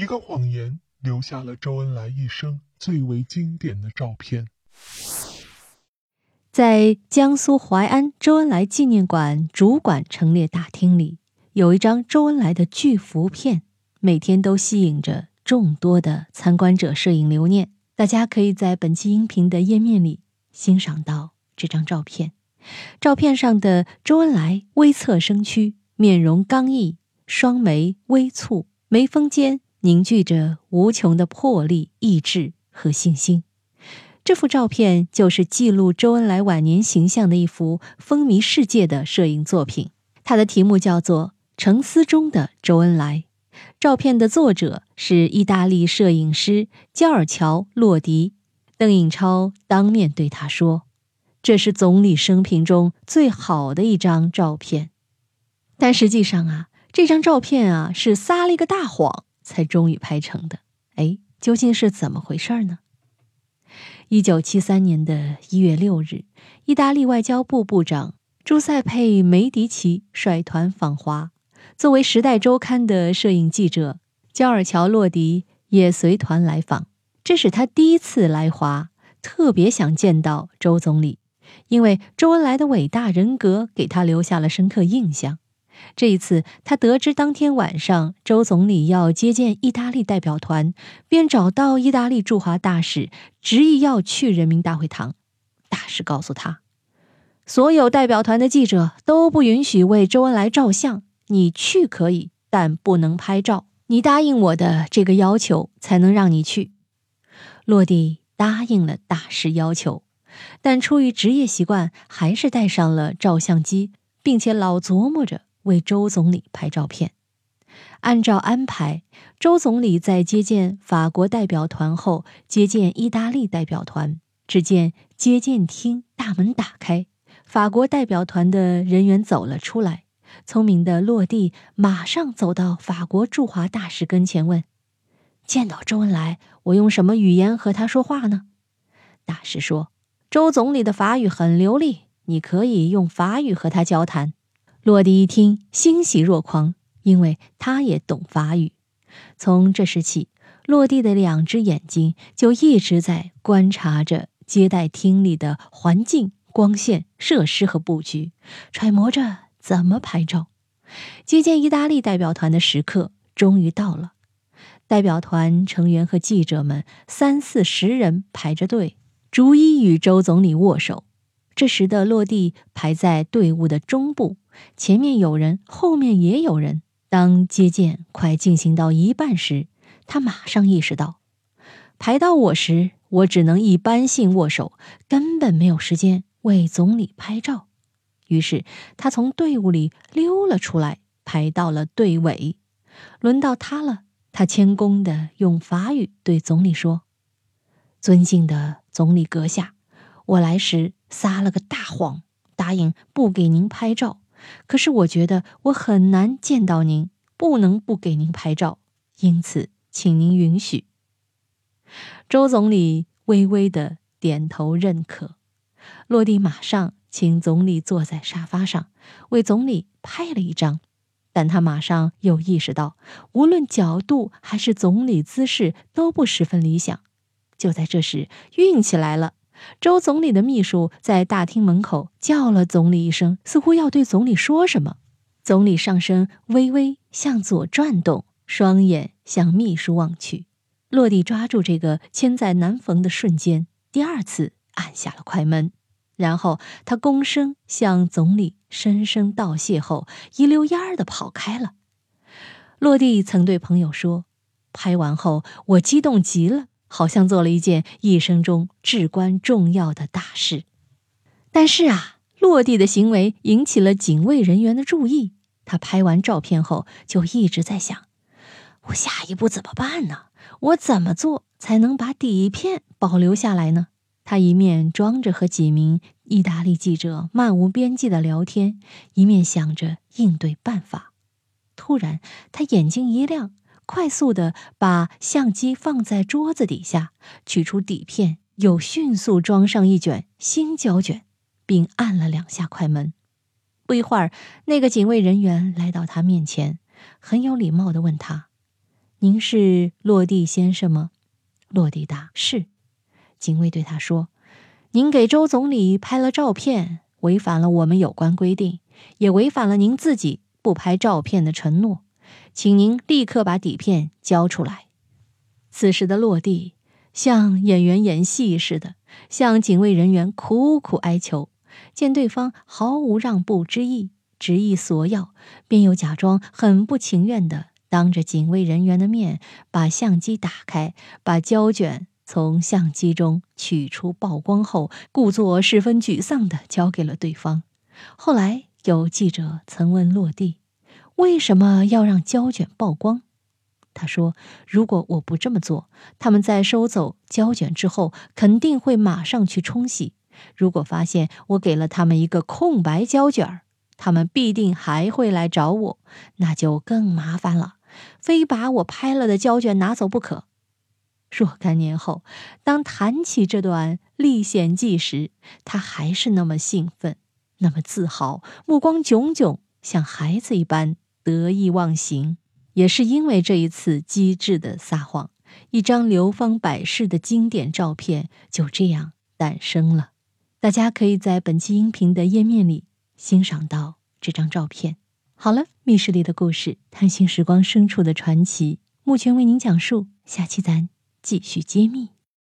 一个谎言留下了周恩来一生最为经典的照片。在江苏淮安周恩来纪念馆主管陈列大厅里，有一张周恩来的巨幅片，每天都吸引着众多的参观者摄影留念。大家可以在本期音频的页面里欣赏到这张照片。照片上的周恩来微侧身躯，面容刚毅，双眉微蹙，眉峰间凝聚着无穷的魄力、意志和信心。这幅照片就是记录周恩来晚年形象的一幅风靡世界的摄影作品，它的题目叫做《沉思中的周恩来》。照片的作者是意大利摄影师焦尔乔·洛迪。邓颖超当面对他说：“这是总理生平中最好的一张照片。”但实际上啊，这张照片啊是撒了一个大谎才终于拍成的。哎，究竟是怎么回事呢？一九七三年的一月六日，意大利外交部部长朱塞佩·梅迪奇率团访华。作为《时代周刊》的摄影记者，焦尔乔·洛迪也随团来访。这是他第一次来华，特别想见到周总理，因为周恩来的伟大人格给他留下了深刻印象。这一次，他得知当天晚上周总理要接见意大利代表团，便找到意大利驻华大使，执意要去人民大会堂。大使告诉他，所有代表团的记者都不允许为周恩来照相，你去可以，但不能拍照。你答应我的这个要求，才能让你去。洛蒂答应了大使要求，但出于职业习惯，还是带上了照相机，并且老琢磨着。为周总理拍照片。按照安排，周总理在接见法国代表团后，接见意大利代表团。只见接见厅大门打开，法国代表团的人员走了出来。聪明的落地马上走到法国驻华大使跟前，问：“见到周恩来，我用什么语言和他说话呢？”大使说：“周总理的法语很流利，你可以用法语和他交谈。”洛迪一听，欣喜若狂，因为他也懂法语。从这时起，洛蒂的两只眼睛就一直在观察着接待厅里的环境、光线、设施和布局，揣摩着怎么拍照。接见意大利代表团的时刻终于到了，代表团成员和记者们三四十人排着队，逐一与周总理握手。这时的落地排在队伍的中部，前面有人，后面也有人。当接见快进行到一半时，他马上意识到，排到我时，我只能一般性握手，根本没有时间为总理拍照。于是他从队伍里溜了出来，排到了队尾。轮到他了，他谦恭地用法语对总理说：“尊敬的总理阁下，我来时。”撒了个大谎，答应不给您拍照。可是我觉得我很难见到您，不能不给您拍照，因此请您允许。周总理微微的点头认可。落地马上请总理坐在沙发上，为总理拍了一张。但他马上又意识到，无论角度还是总理姿势都不十分理想。就在这时，运气来了。周总理的秘书在大厅门口叫了总理一声，似乎要对总理说什么。总理上身微微向左转动，双眼向秘书望去。落地抓住这个千载难逢的瞬间，第二次按下了快门。然后他躬身向总理深深道谢后，一溜烟儿的跑开了。落地曾对朋友说：“拍完后，我激动极了。”好像做了一件一生中至关重要的大事，但是啊，落地的行为引起了警卫人员的注意。他拍完照片后，就一直在想：我下一步怎么办呢？我怎么做才能把底片保留下来呢？他一面装着和几名意大利记者漫无边际的聊天，一面想着应对办法。突然，他眼睛一亮。快速的把相机放在桌子底下，取出底片，又迅速装上一卷新胶卷，并按了两下快门。不一会儿，那个警卫人员来到他面前，很有礼貌的问他：“您是落地先生吗？”落地答：“是。”警卫对他说：“您给周总理拍了照片，违反了我们有关规定，也违反了您自己不拍照片的承诺，请您立刻把底片交出来。”此时的落地像演员演戏似的，向警卫人员苦苦哀求。见对方毫无让步之意，执意索要，便又假装很不情愿的，当着警卫人员的面把相机打开，把胶卷从相机中取出曝光后，故作十分沮丧的交给了对方。后来有记者曾问落地，为什么要让胶卷曝光？他说：“如果我不这么做，他们在收走胶卷之后，肯定会马上去冲洗。”如果发现我给了他们一个空白胶卷，他们必定还会来找我，那就更麻烦了，非把我拍了的胶卷拿走不可。若干年后，当谈起这段历险记时，他还是那么兴奋，那么自豪，目光炯炯，像孩子一般得意忘形。也是因为这一次机智的撒谎，一张流芳百世的经典照片就这样诞生了。大家可以在本期音频的页面里欣赏到这张照片。好了，密室里的故事，探寻时光深处的传奇，目前为您讲述。下期咱继续揭秘。